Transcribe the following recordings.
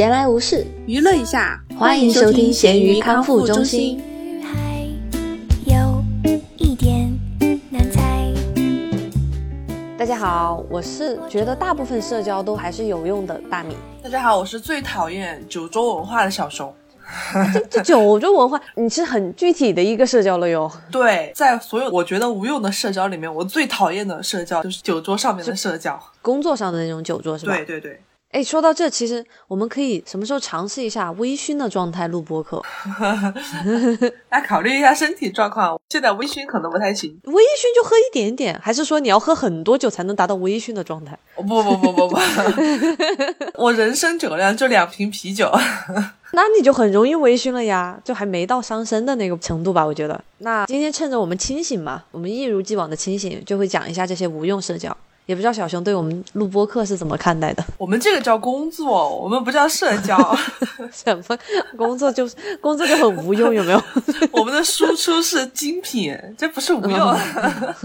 闲来无事，娱乐一下，欢迎收听咸鱼康复中心。女孩有一点难猜。大家好，我是觉得大部分社交都还是有用的大米。大家好，我是最讨厌酒桌文化的小熊。这这九州文化，你是很具体的一个社交了哟。对，在所有我觉得无用的社交里面，我最讨厌的社交就是酒桌上面的社交。工作上的那种酒桌是吧？对对对，哎，说到这，其实我们可以什么时候尝试一下微醺的状态录播客？来考虑一下身体状况。现在微醺可能不太行。微醺就喝一点点，还是说你要喝很多酒才能达到微醺的状态？不不不不不，我人生酒量就两瓶啤酒。那你就很容易微醺了呀，就还没到伤身的那个程度吧，我觉得。那今天趁着我们清醒嘛，我们一如既往的清醒，就会讲一下这些无用社交。也不知道小熊对我们录播课是怎么看待的？我们这个叫工作，我们不叫社交。什么工作就是工作就很无用，有没有？我们的输出是精品，这不是无用。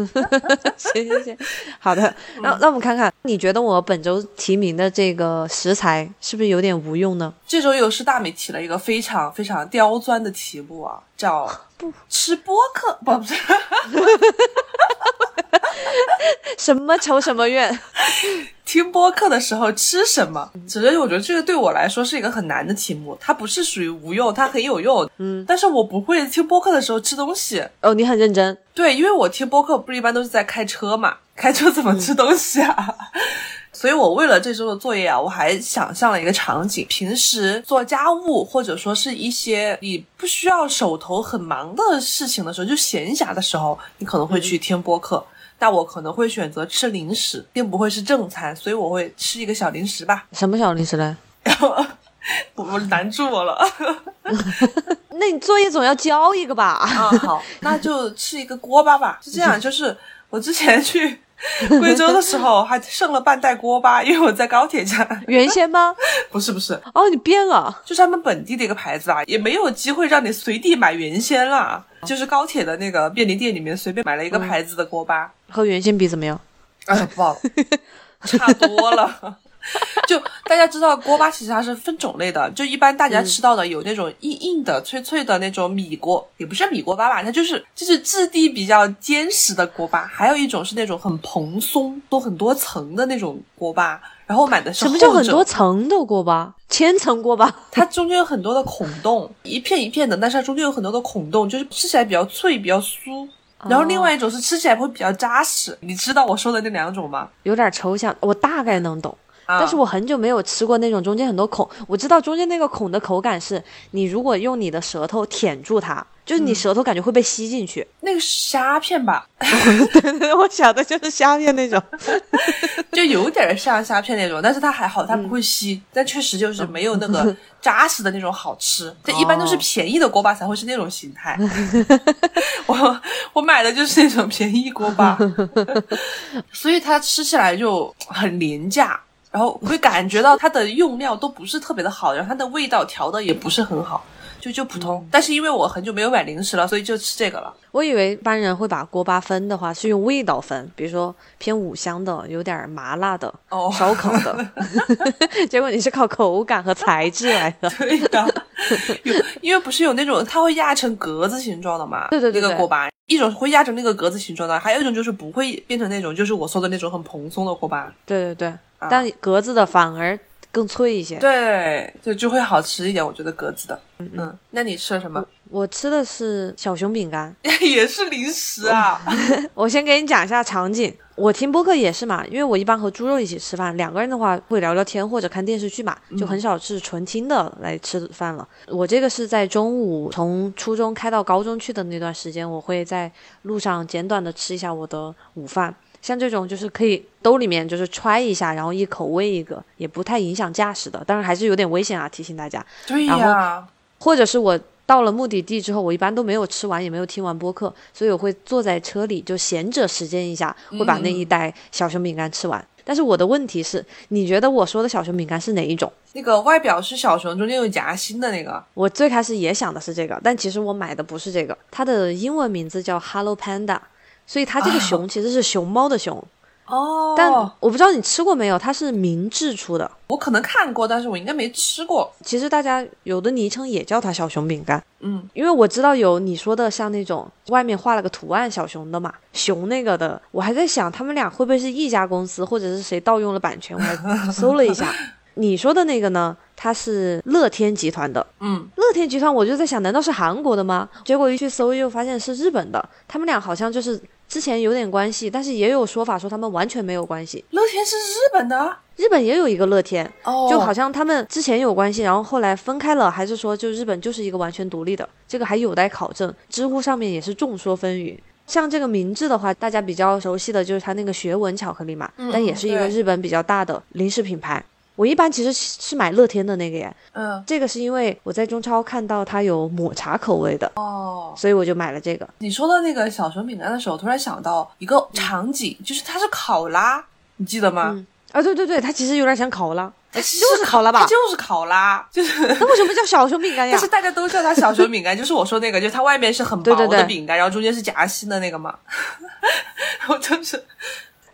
行行行，好的。那那我们看看，你觉得我本周提名的这个食材是不是有点无用呢？这周又是大美提了一个非常非常刁钻的题目啊，叫吃播客，不不是。什么仇什么怨？听播客的时候吃什么？只是我觉得这个对我来说是一个很难的题目，它不是属于无用，它很有用。嗯，但是我不会听播客的时候吃东西。哦，你很认真。对，因为我听播客不是一般都是在开车嘛，开车怎么吃东西啊？所以我为了这周的作业啊，我还想象了一个场景：平时做家务或者说是一些你不需要手头很忙的事情的时候，就闲暇的时候，你可能会去听播客。那我可能会选择吃零食，并不会是正餐，所以我会吃一个小零食吧。什么小零食嘞？我难住我了。那你作业总要交一个吧？啊，好，那就吃一个锅巴吧。是这样，就是我之前去 贵州的时候还剩了半袋锅巴，因为我在高铁站。原先吗？不是不是。哦，你变了，就是他们本地的一个牌子啊，也没有机会让你随地买原先了。就是高铁的那个便利店里面随便买了一个牌子的锅巴，和原先比怎么样？哎，不好，差多了。就大家知道锅巴其实它是分种类的，就一般大家吃到的有那种硬硬的、脆脆的那种米锅，也不是米锅巴吧，它就是就是质地比较坚实的锅巴。还有一种是那种很蓬松、多很多层的那种锅巴，然后买的是什么叫很多层的锅巴？千层锅巴？它中间有很多的孔洞，一片一片的，但是它中间有很多的孔洞，就是吃起来比较脆、比较酥。然后另外一种是吃起来会比较扎实。你知道我说的那两种吗？有点抽象，我大概能懂。但是我很久没有吃过那种中间很多孔，我知道中间那个孔的口感是，你如果用你的舌头舔住它，就是你舌头感觉会被吸进去。那个虾片吧？对对对，我想的就是虾片那种，就有点像虾片那种，但是它还好，它不会吸，但确实就是没有那个扎实的那种好吃。这一般都是便宜的锅巴才会是那种形态。我我买的就是那种便宜锅巴，所以它吃起来就很廉价。然后会感觉到它的用料都不是特别的好，然后它的味道调的也不是很好，就就普通。但是因为我很久没有买零食了，所以就吃这个了。我以为一般人会把锅巴分的话是用味道分，比如说偏五香的，有点麻辣的，哦，烧烤的。结果你是靠口感和材质来的。对的，有因为不是有那种它会压成格子形状的嘛？对对对，那个锅巴一种会压成那个格子形状的，还有一种就是不会变成那种，就是我说的那种很蓬松的锅巴。对对对。但格子的反而更脆一些，对，就就会好吃一点。我觉得格子的，嗯嗯。那你吃了什么？我吃的是小熊饼干，也是零食啊。我先给你讲一下场景，我听播客也是嘛，因为我一般和猪肉一起吃饭，两个人的话会聊聊天或者看电视剧嘛，就很少是纯听的来吃饭了。我这个是在中午从初中开到高中去的那段时间，我会在路上简短的吃一下我的午饭。像这种就是可以兜里面就是揣一下，然后一口喂一个，也不太影响驾驶的，当然还是有点危险啊，提醒大家。对呀。或者是我到了目的地之后，我一般都没有吃完，也没有听完播客，所以我会坐在车里就闲着时间一下，会把那一袋小熊饼干吃完。但是我的问题是，你觉得我说的小熊饼干是哪一种？那个外表是小熊，中间有夹心的那个。我最开始也想的是这个，但其实我买的不是这个，它的英文名字叫 Hello Panda。所以它这个熊其实是熊猫的熊，哦，但我不知道你吃过没有，它是明治出的。我可能看过，但是我应该没吃过。其实大家有的昵称也叫它小熊饼干，嗯，因为我知道有你说的像那种外面画了个图案小熊的嘛，熊那个的，我还在想他们俩会不会是一家公司，或者是谁盗用了版权，我还搜了一下。你说的那个呢，它是乐天集团的，嗯，乐天集团，我就在想，难道是韩国的吗？结果一去搜，又发现是日本的。他们俩好像就是之前有点关系，但是也有说法说他们完全没有关系。乐天是日本的，日本也有一个乐天，哦，就好像他们之前有关系，然后后来分开了，还是说就日本就是一个完全独立的？这个还有待考证。知乎上面也是众说纷纭。像这个明治的话，大家比较熟悉的就是它那个学文巧克力嘛，嗯但也是一个日本比较大的零食品牌。我一般其实是买乐天的那个耶，嗯，这个是因为我在中超看到它有抹茶口味的，哦，所以我就买了这个。你说到那个小熊饼干的时候，突然想到一个场景，就是它是考拉，你记得吗？嗯啊，对对对，它其实有点像考拉，它就是考拉吧它就是考拉，就是。那为什么叫小熊饼干呀 但是？大家都叫它小熊饼干，就是我说那个，就是它外面是很薄对对对的饼干，然后中间是夹心的那个嘛。我就是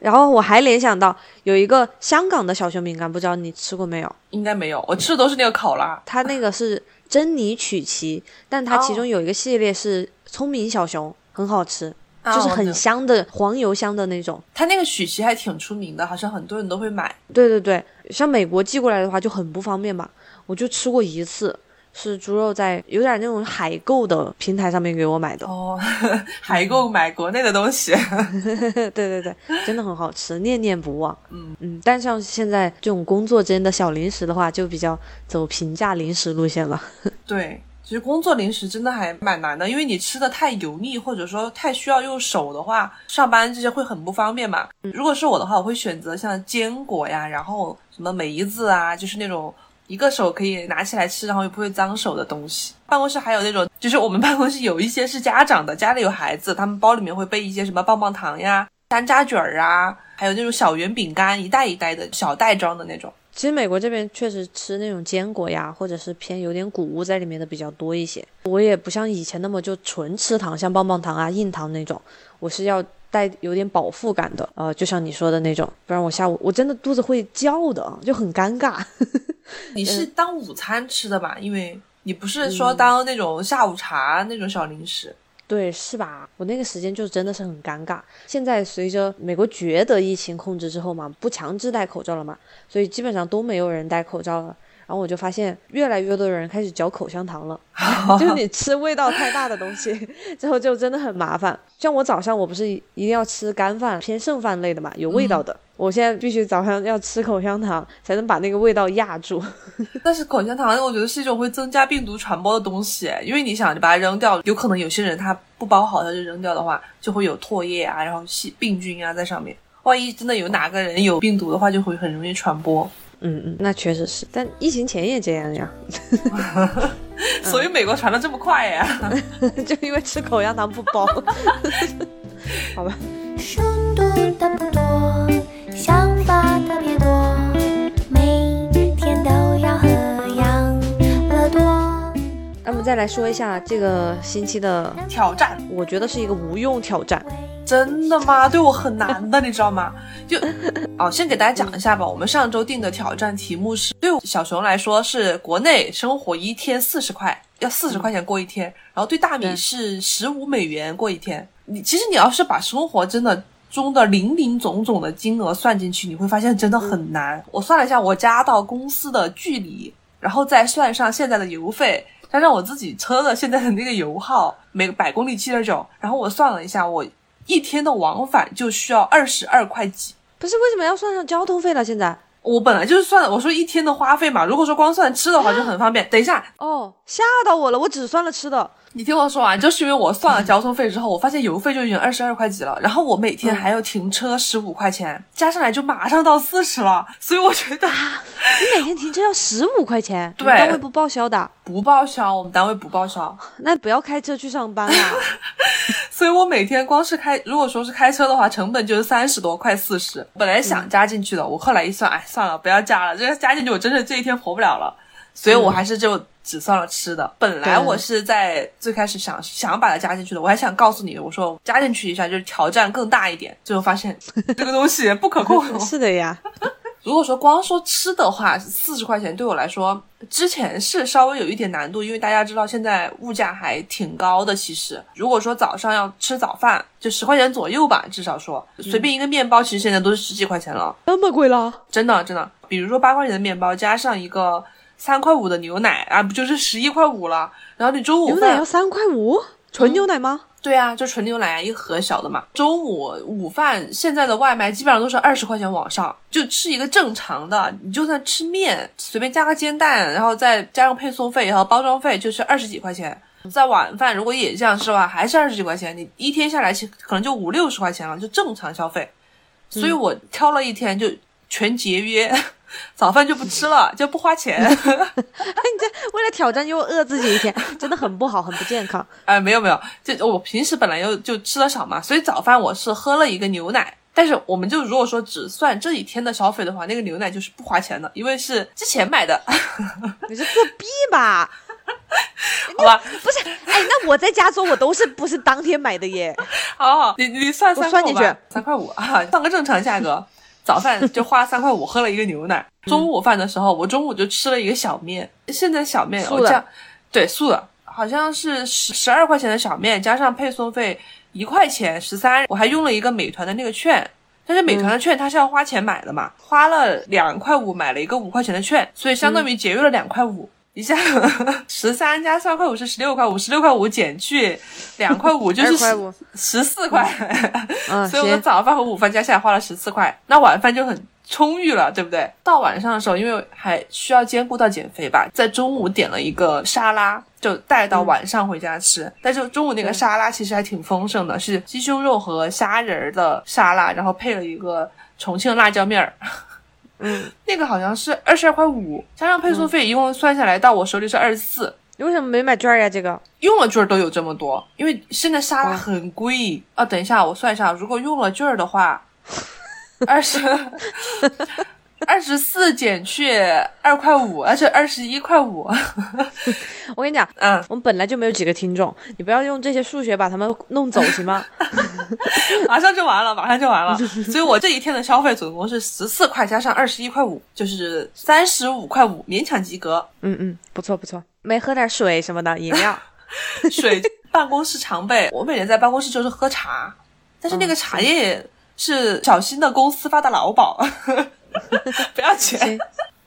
然后我还联想到有一个香港的小熊饼干，不知道你吃过没有？应该没有，我吃的都是那个考拉。它那个是珍妮曲奇，但它其中有一个系列是聪明小熊，很好吃，就是很香的黄油香的那种。它那个曲奇还挺出名的，好像很多人都会买。对对对，像美国寄过来的话就很不方便嘛，我就吃过一次，是猪肉在有点那种海购的平台上面给我买的。哦，海购买国内的东西。对对对，真的很好吃，念念不忘。嗯嗯，但像现在这种工作间的小零食的话，就比较走平价零食路线了。对，其实工作零食真的还蛮难的，因为你吃的太油腻，或者说太需要用手的话，上班这些会很不方便嘛。如果是我的话，我会选择像坚果呀，然后什么梅子啊，就是那种一个手可以拿起来吃，然后又不会脏手的东西。办公室还有那种，就是我们办公室有一些是家长的，家里有孩子，他们包里面会备一些什么棒棒糖呀、山楂卷儿啊，还有那种小圆饼干，一袋一袋的小袋装的那种。其实美国这边确实吃那种坚果呀，或者是偏有点谷物在里面的比较多一些。我也不像以前那么就纯吃糖，像棒棒糖啊、硬糖那种，我是要带有点饱腹感的。呃，就像你说的那种，不然我下午我真的肚子会叫的，就很尴尬。你是当午餐吃的吧？因为你不是说当那种下午茶那种小零食。对，是吧？我那个时间就真的是很尴尬。现在随着美国觉得疫情控制之后嘛，不强制戴口罩了嘛，所以基本上都没有人戴口罩了。然后我就发现越来越多的人开始嚼口香糖了，就是你吃味道太大的东西 之后就真的很麻烦。像我早上我不是一定要吃干饭，偏剩饭类的嘛，有味道的。我现在必须早上要吃口香糖，才能把那个味道压住。但是口香糖，我觉得是一种会增加病毒传播的东西，因为你想，你把它扔掉，有可能有些人他不包好，他就扔掉的话，就会有唾液啊，然后细病菌啊在上面。万一真的有哪个人有病毒的话，就会很容易传播。嗯嗯，那确实是，但疫情前也这样呀，所以美国传的这么快呀？就因为吃口香糖不包。好吧。书读的不多，想法特别多，每天都要喝养乐多。那么再来说一下这个星期的，挑战我觉得是一个无用挑战。真的吗？对我很难的，你知道吗？就哦，先给大家讲一下吧。我们上周定的挑战题目是，对小熊来说是国内生活一天四十块，要四十块钱过一天，然后对大米是十五美元过一天。你其实你要是把生活真的中的零零总总的金额算进去，你会发现真的很难。我算了一下我家到公司的距离，然后再算上现在的油费，加上我自己车的现在的那个油耗，每个百公里七点九，然后我算了一下，我一天的往返就需要二十二块几。不是为什么要算上交通费了？现在我本来就是算，我说一天的花费嘛，如果说光算吃的话就很方便。等一下，哦，吓到我了，我只算了吃的。你听我说完，就是因为我算了交通费之后，我发现油费就已经二十二块几了，然后我每天还要停车十五块钱，加上来就马上到四十了，所以我觉得你每天停车要十五块钱，对单位不报销的，不报销，我们单位不报销，那不要开车去上班啊。所以我每天光是开，如果说是开车的话，成本就是三十多，快四十。本来想加进去的，我后来一算，哎，算了，不要加了，这个加进去我真是这一天活不了了。所以我还是就只算了吃的。本来我是在最开始想想把它加进去的，我还想告诉你，我说加进去一下就是挑战更大一点，最后发现 这个东西不可控。是的呀，如果说光说吃的话，四十块钱对我来说，之前是稍微有一点难度，因为大家知道现在物价还挺高的。其实，如果说早上要吃早饭，就十块钱左右吧，至少说随便一个面包，其实现在都是十几块钱了，那么贵了？真的真的。比如说八块钱的面包加上一个三块五的牛奶啊，不就是十一块五了？然后你中午牛奶要三块五，纯牛奶吗？对啊，就纯牛奶啊，一盒小的嘛。中午午饭现在的外卖基本上都是二十块钱往上，就吃一个正常的，你就算吃面，随便加个煎蛋，然后再加上配送费和包装费，就是二十几块钱。在晚饭如果也这样吃的话，还是二十几块钱，你一天下来其实可能就五六十块钱了，就正常消费。所以我挑了一天就全节约，早饭就不吃了，就不花钱。你这为了挑战又饿自己一天，真的很不好，很不健康。哎，没有没有，就我平时本来又就吃的少嘛，所以早饭我是喝了一个牛奶。但是我们就如果说只算这一天的消费的话，那个牛奶就是不花钱的，因为是之前买的，你是作弊吧？好吧？不是，哎，那我在家做我都是不是当天买的耶？好好，你你算三块五吧我算进去，三块五啊，算个正常价格。早饭就花三块五喝了一个牛奶，中午饭的时候我中午就吃了一个小面，现在小面对素的，好像是十十二块钱的小面，加上配送费一块钱十三，我还用了一个美团的那个券。但是美团的券它是要花钱买的嘛，花了两块五买了一个五块钱的券，所以相当于节约了两块五。一下 十三加三块五是十六块五，十六块五减去两块五 就是2块5十四块。嗯，所以我的，早饭和午饭加起来花了十四块，那晚饭就很充裕了，对不对？到晚上的时候，因为还需要兼顾到减肥吧，在中午点了一个沙拉，就带到晚上回家吃。但是中午那个沙拉其实还挺丰盛的，是鸡胸肉和虾仁儿的沙拉，然后配了一个重庆辣椒面儿。嗯，那个好像是二十二块五，加上配送费，一共算下来到我手里是二十四。你为什么没买券儿呀？这个用了券都有这么多，因为现在沙拉很贵、啊。等一下，我算一下，如果用了券的话，二十 二十四减去二块五，而且二十一块五。我跟你讲，嗯，我们本来就没有几个听众，你不要用这些数学把他们弄走行吗？马上就完了，马上就完了。所以我这一天的消费总共是十四块加上二十一块五，就是三十五块五，勉强及格。嗯嗯，不错不错，没喝点水什么的饮料。水办公室常备，我每天在办公室就是喝茶，但是那个茶叶是小新的公司发的劳保，不要钱，行，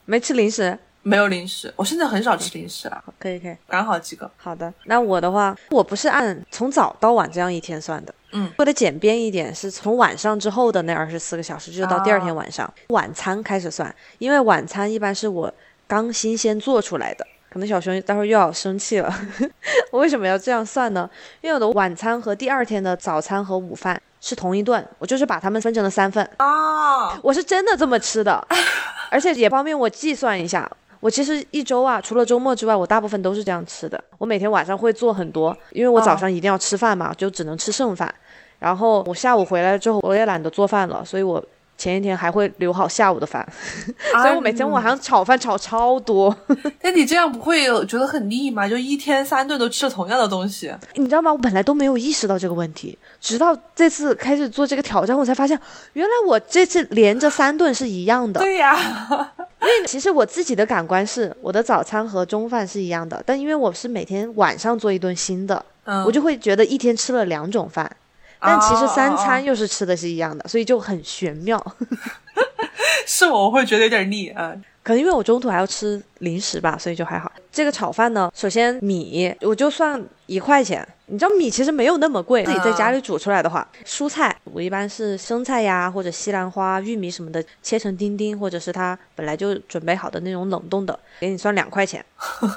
没吃零食，没有零食。我现在很少吃零食了，可以可以。刚好几个。好的，那我的话，我不是按从早到晚这样一天算的，嗯，为了简便一点，是从晚上之后的那二十四个小时，就到第二天晚上、晚餐开始算，因为晚餐一般是我刚新鲜做出来的。可能小熊待会儿又要生气了，我为什么要这样算呢？因为我的晚餐和第二天的早餐和午饭是同一顿，我就是把它们分成了三份，啊，我是真的这么吃的，而且也方便我计算一下。我其实一周啊，除了周末之外，我大部分都是这样吃的。我每天晚上会做很多，因为我早上一定要吃饭嘛，就只能吃剩饭。然后我下午回来之后，我也懒得做饭了，所以我前一天还会留好下午的饭，所以我每天晚上炒饭炒超多。但你这样不会觉得很腻吗？就一天三顿都吃同样的东西。你知道吗？我本来都没有意识到这个问题，直到这次开始做这个挑战，我才发现，原来我这次连着三顿是一样的。对呀，因为其实我自己的感官是，我的早餐和中饭是一样的，但因为我是每天晚上做一顿新的，嗯，我就会觉得一天吃了两种饭，但其实三餐哦又是吃的是一样的，所以就很玄妙。是我，我会觉得有点腻啊。嗯可能因为我中途还要吃零食吧，所以就还好。这个炒饭呢，首先米我就算一块钱，你知道米其实没有那么贵，自己在家里煮出来的话，蔬菜我一般是生菜呀或者西兰花、玉米什么的切成丁丁，或者是它本来就准备好的那种冷冻的，给你算两块钱。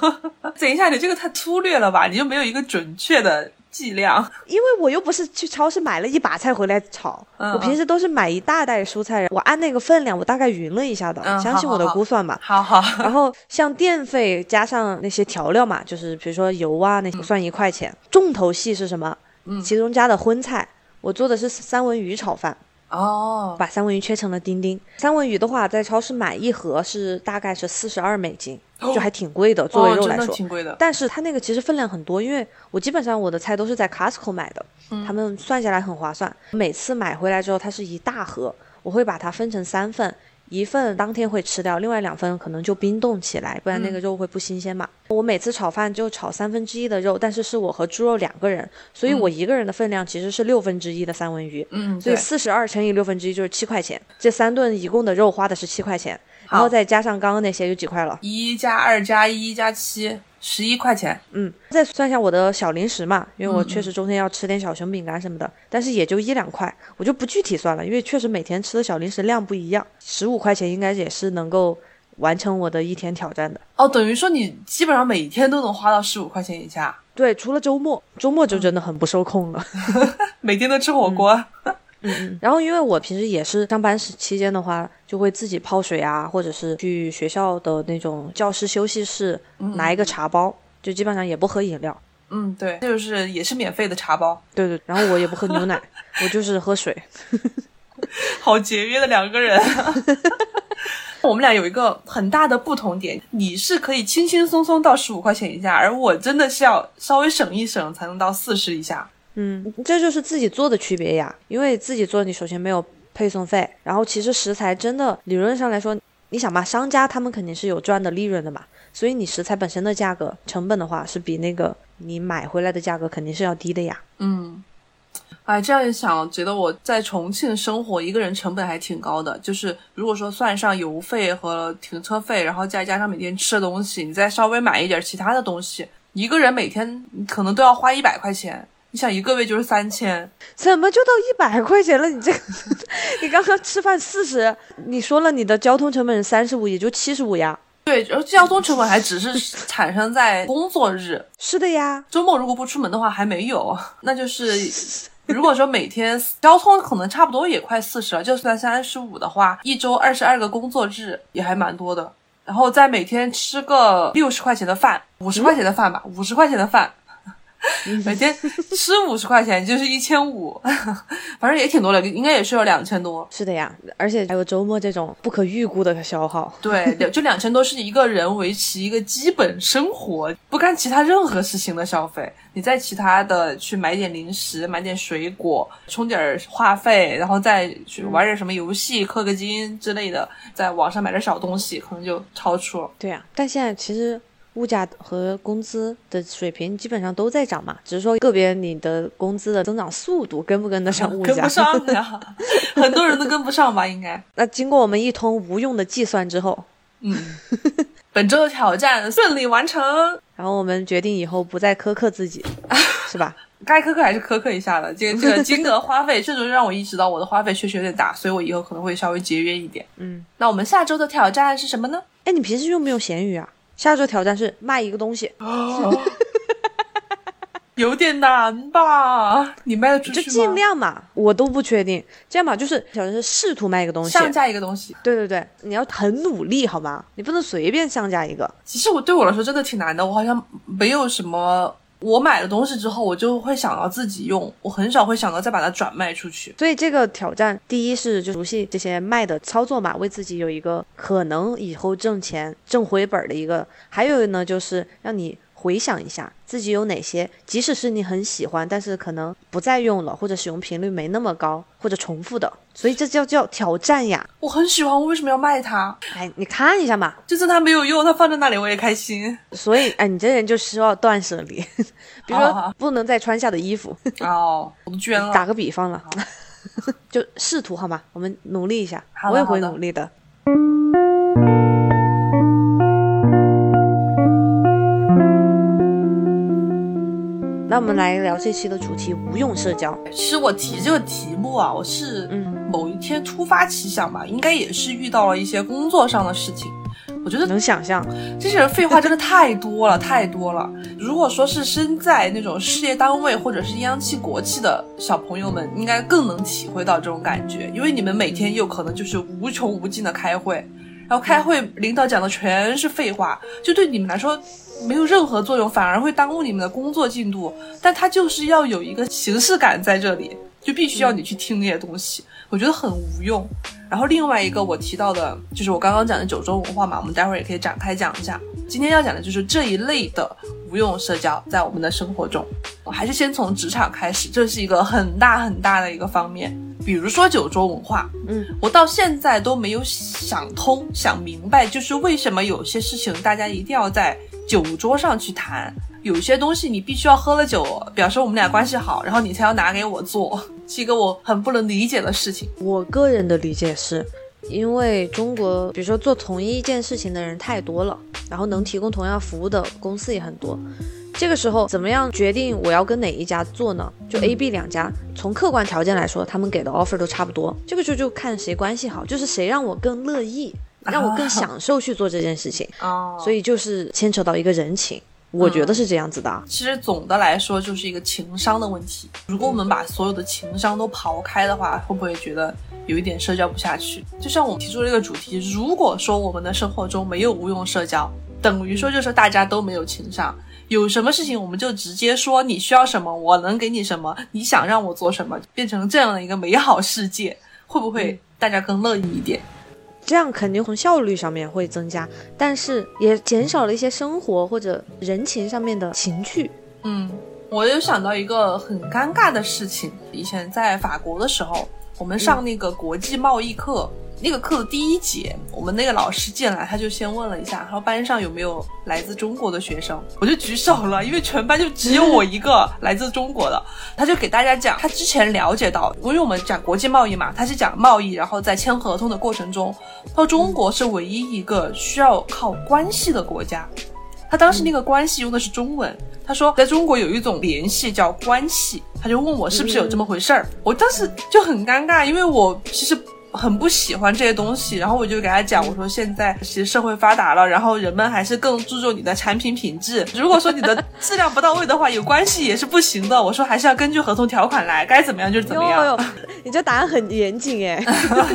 等一下，你这个太粗略了吧？你就没有一个准确的计量？因为我又不是去超市买了一把菜回来炒，嗯我平时都是买一大袋蔬菜，我按那个分量，我大概匀了一下的，嗯相信我的估算吧。好好，然后像电费加上那些调料嘛，就是比如说油啊那些，算一块钱。重头戏是什么？嗯其中加的荤菜，我做的是三文鱼炒饭，哦，把三文鱼切成了丁丁。三文鱼的话，在超市买一盒是大概是四十二美金，哦就还挺贵的，作为肉来说。挺贵的。但是它那个其实分量很多，因为我基本上我的菜都是在 Costco 买的，嗯他们算下来很划算。每次买回来之后，它是一大盒，我会把它分成三份，一份当天会吃掉，另外两份可能就冰冻起来，不然嗯那个肉会不新鲜嘛。我每次炒饭就炒三分之一的肉，但是是我和猪肉两个人，所以我一个人的分量其实是六分之一的三文鱼。嗯，所以，四十二乘以六分之一就是七块钱，这三顿一共的肉花的是七块钱，然后再加上刚刚那些就几块了。一加二加一加七，十一块钱。嗯，再算一下我的小零食嘛，因为我嗯确实中间要吃点小熊饼干什么的，但是也就一两块，我就不具体算了，因为确实每天吃的小零食量不一样，十五块钱应该也是能够完成我的一天挑战的。哦，等于说你基本上每天都能花到十五块钱以下，对，除了周末，周末就真的很不受控了。每天都吃火锅。然后因为我平时也是上班时期间的话，就会自己泡水啊，或者是去学校的那种教师休息室拿一个茶包，就基本上也不喝饮料。嗯，对，就是也是免费的茶包，对对，然后我也不喝牛奶，我就是喝水。好节约的两个人。我们俩有一个很大的不同点，你是可以轻轻松松到十五块钱以下，而我真的是要稍微省一省才能到四十以下。嗯，这就是自己做的区别呀。因为自己做，你首先没有配送费，然后其实食材真的理论上来说，你想嘛，商家他们肯定是有赚的利润的嘛，所以你食材本身的价格成本的话，是比那个你买回来的价格肯定是要低的呀。嗯，哎，这样一想，觉得我在重庆生活一个人成本还挺高的。就是如果说算上油费和停车费，然后再加上每天吃的东西，你再稍微买一点其他的东西，一个人每天可能都要花一百块钱。你想一个月就是三千，怎么就到一百块钱了？你这个，你刚刚吃饭四十，你说了你的交通成本是三十五，也就七十五呀。对，然后交通成本还只是产生在工作日，是的呀，周末如果不出门的话还没有，那就是如果说每天交通可能差不多也快四十了，就算三十五的话，一周二十二个工作日也还蛮多的。然后再每天吃个六十块钱的饭，五十块钱的饭吧，五十块钱的饭，每天吃五十块钱就是一千五，反正也挺多的，应该也是有两千多。是的呀，而且还有周末这种不可预估的消耗。对，就两千多是一个人维持一个基本生活，不干其他任何事情的消费。你在其他的去买点零食，买点水果，充点话费，然后再去玩点什么游戏，氪个金之类的，在网上买点小东西，可能就超出了。对呀、但现在其实物价和工资的水平基本上都在涨嘛，只是说个别你的工资的增长速度跟不跟得上 物价。跟不上呀，很多人都跟不上吧？应该。那经过我们一通无用的计算之后，嗯，本周的挑战顺利完成，然后我们决定以后不再苛刻自己，是吧？该苛刻还是苛刻一下的。这个这个金额花费确实让我意识到我的花费确实有点大，所以我以后可能会稍微节约一点。嗯，那我们下周的挑战是什么呢？哎，你平时用不用闲鱼啊？下周挑战是卖一个东西，哦有点难吧？你卖得出去吗？就尽量嘛，我都不确定。这样吧，就是挑战是试图卖一个东西，上架一个东西。对对对，你要很努力好吗？你不能随便上架一个。其实我对我来说真的挺难的，我好像没有什么。我买了东西之后，我就会想到自己用，我很少会想到再把它转卖出去。所以这个挑战，第一是就熟悉这些卖的操作嘛，为自己有一个可能以后挣钱挣回本儿的一个；还有呢，就是让你回想一下自己有哪些，即使是你很喜欢，但是可能不再用了，或者使用频率没那么高，或者重复的，所以这叫叫挑战呀。我很喜欢，我为什么要卖它？哎，你看一下嘛。就算它没有用，它放在那里我也开心。所以，哎，你这人就需要断舍离，比如说不能再穿下的衣服。哦，我们捐了。打个比方了，就试图好吗？我们努力一下，我也会好的努力的。那我们来聊这期的主题——无用社交。其实我提这个题目啊，我是嗯某一天突发奇想吧，应该也是遇到了一些工作上的事情。我觉得能想象，这些人废话真的太多了，太多了。如果说是身在那种事业单位或者是央企国企的小朋友们，应该更能体会到这种感觉，因为你们每天有可能就是无穷无尽的开会，然后开会领导讲的全是废话，就对你们来说没有任何作用，反而会耽误你们的工作进度。但它就是要有一个形式感在这里，就必须要你去听那些东西，我觉得很无用。然后另外一个我提到的就是我刚刚讲的九州文化嘛，我们待会儿也可以展开讲一下。今天要讲的就是这一类的无用社交在我们的生活中。我还是先从职场开始，这是一个很大很大的一个方面。比如说九州文化，嗯，我到现在都没有想通、想明白，就是为什么有些事情大家一定要在酒桌上去谈。有些东西你必须要喝了酒，表示我们俩关系好，然后你才要拿给我做，是一个我很不能理解的事情。我个人的理解是，因为中国，比如说做同一件事情的人太多了，然后能提供同样服务的公司也很多。这个时候，怎么样决定我要跟哪一家做呢？就 A、B 两家，从客观条件来说，他们给的 offer 都差不多。这个时候就看谁关系好，就是谁让我更乐意，让我更享受去做这件事情。哦，所以就是牵扯到一个人情。我觉得是这样子的。其实总的来说就是一个情商的问题。如果我们把所有的情商都刨开的话，会不会觉得有一点社交不下去？就像我们提出这个主题，如果说我们的生活中没有无用社交，等于说就是大家都没有情商。有什么事情我们就直接说你需要什么，我能给你什么，你想让我做什么，变成这样的一个美好世界，会不会大家更乐意一点？这样肯定从效率上面会增加，但是也减少了一些生活或者人情上面的情趣。嗯，我有想到一个很尴尬的事情，以前在法国的时候，我们上那个国际贸易课。那个课的第一节，我们那个老师进来，他就先问了一下，说班上有没有来自中国的学生，我就举手了，因为全班就只有我一个来自中国的。他就给大家讲，他之前了解到，因为我们讲国际贸易嘛，他是讲贸易，然后在签合同的过程中，他说中国是唯一一个需要靠关系的国家。他当时那个关系用的是中文，他说在中国有一种联系叫关系，他就问我是不是有这么回事儿，我当时就很尴尬，因为我其实。很不喜欢这些东西，然后我就给他讲，我说现在其实社会发达了，然后人们还是更注重你的产品品质。如果说你的质量不到位的话，有关系也是不行的。我说还是要根据合同条款来，该怎么样就怎么样。你这答案很严谨哎。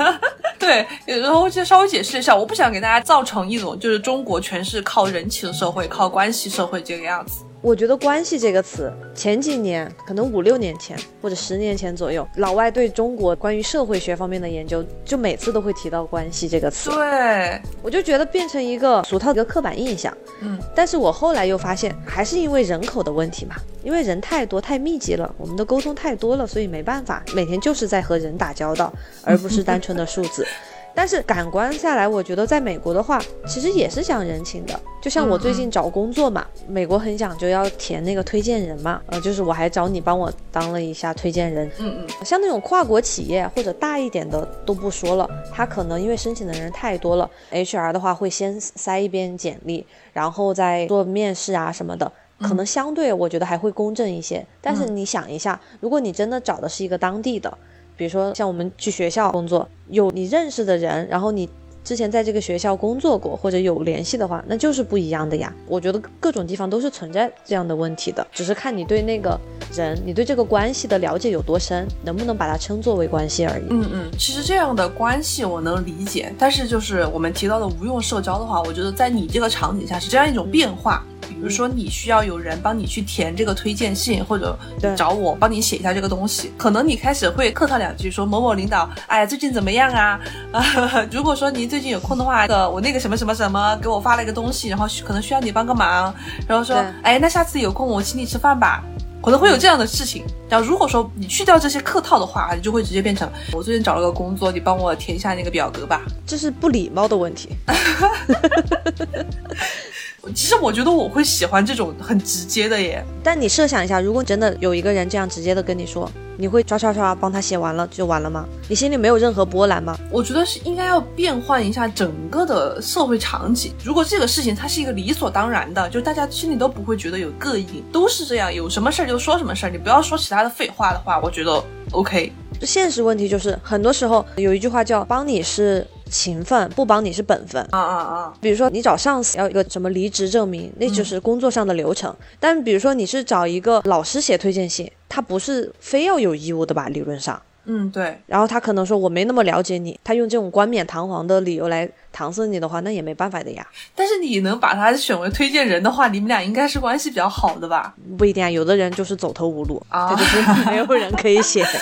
对，然后就稍微解释一下，我不想给大家造成一种就是中国全是靠人情社会、靠关系社会这个样子。我觉得“关系”这个词，前几年可能五六年前或者十年前左右，老外对中国关于社会学方面的研究，就每次都会提到“关系”这个词。对，我就觉得变成一个俗套的一个刻板印象。嗯，但是我后来又发现，还是因为人口的问题嘛，因为人太多太密集了，我们的沟通太多了，所以没办法，每天就是在和人打交道，而不是单纯的数字。但是感官下来，我觉得在美国的话，其实也是讲人情的。就像我最近找工作嘛，美国很讲究要填那个推荐人嘛，呃，就是我还找你帮我当了一下推荐人。嗯嗯，像那种跨国企业或者大一点的都不说了，他可能因为申请的人太多了，HR 的话会先筛一遍简历，然后再做面试啊什么的，可能相对我觉得还会公正一些。但是你想一下，如果你真的找的是一个当地的。比如说，像我们去学校工作，有你认识的人，然后你之前在这个学校工作过或者有联系的话，那就是不一样的呀。我觉得各种地方都是存在这样的问题的，只是看你对那个人，你对这个关系的了解有多深，能不能把它称作为关系而已。嗯嗯，其实这样的关系我能理解，但是就是我们提到的无用社交的话，我觉得在你这个场景下是这样一种变化。如说，你需要有人帮你去填这个推荐信，或者找我帮你写一下这个东西。可能你开始会客套两句，说某某领导，哎，最近怎么样啊？啊，如果说您最近有空的话，个我那个什么什么什么给我发了一个东西，然后可能需要你帮个忙，然后说，哎，那下次有空我请你吃饭吧。可能会有这样的事情。然后如果说你去掉这些客套的话，你就会直接变成我最近找了个工作，你帮我填一下那个表格吧。这是不礼貌的问题。其实我觉得我会喜欢这种很直接的耶。但你设想一下，如果真的有一个人这样直接的跟你说，你会刷刷刷帮他写完了就完了吗？你心里没有任何波澜吗？我觉得是应该要变换一下整个的社会场景。如果这个事情它是一个理所当然的，就大家心里都不会觉得有膈应，都是这样，有什么事儿就说什么事儿，你不要说其他的废话的话，我觉得 OK。现实问题就是，很多时候有一句话叫“帮你是情分，不帮你是本分”。啊啊啊！比如说你找上司要一个什么离职证明，那就是工作上的流程。但比如说你是找一个老师写推荐信，他不是非要有义务的吧？理论上，嗯，对，然后他可能说我没那么了解你，他用这种冠冕堂皇的理由来搪塞你的话，那也没办法的呀。但是你能把他选为推荐人的话，你们俩应该是关系比较好的吧？不一定啊，有的人就是走投无路，啊他就是没有人可以写。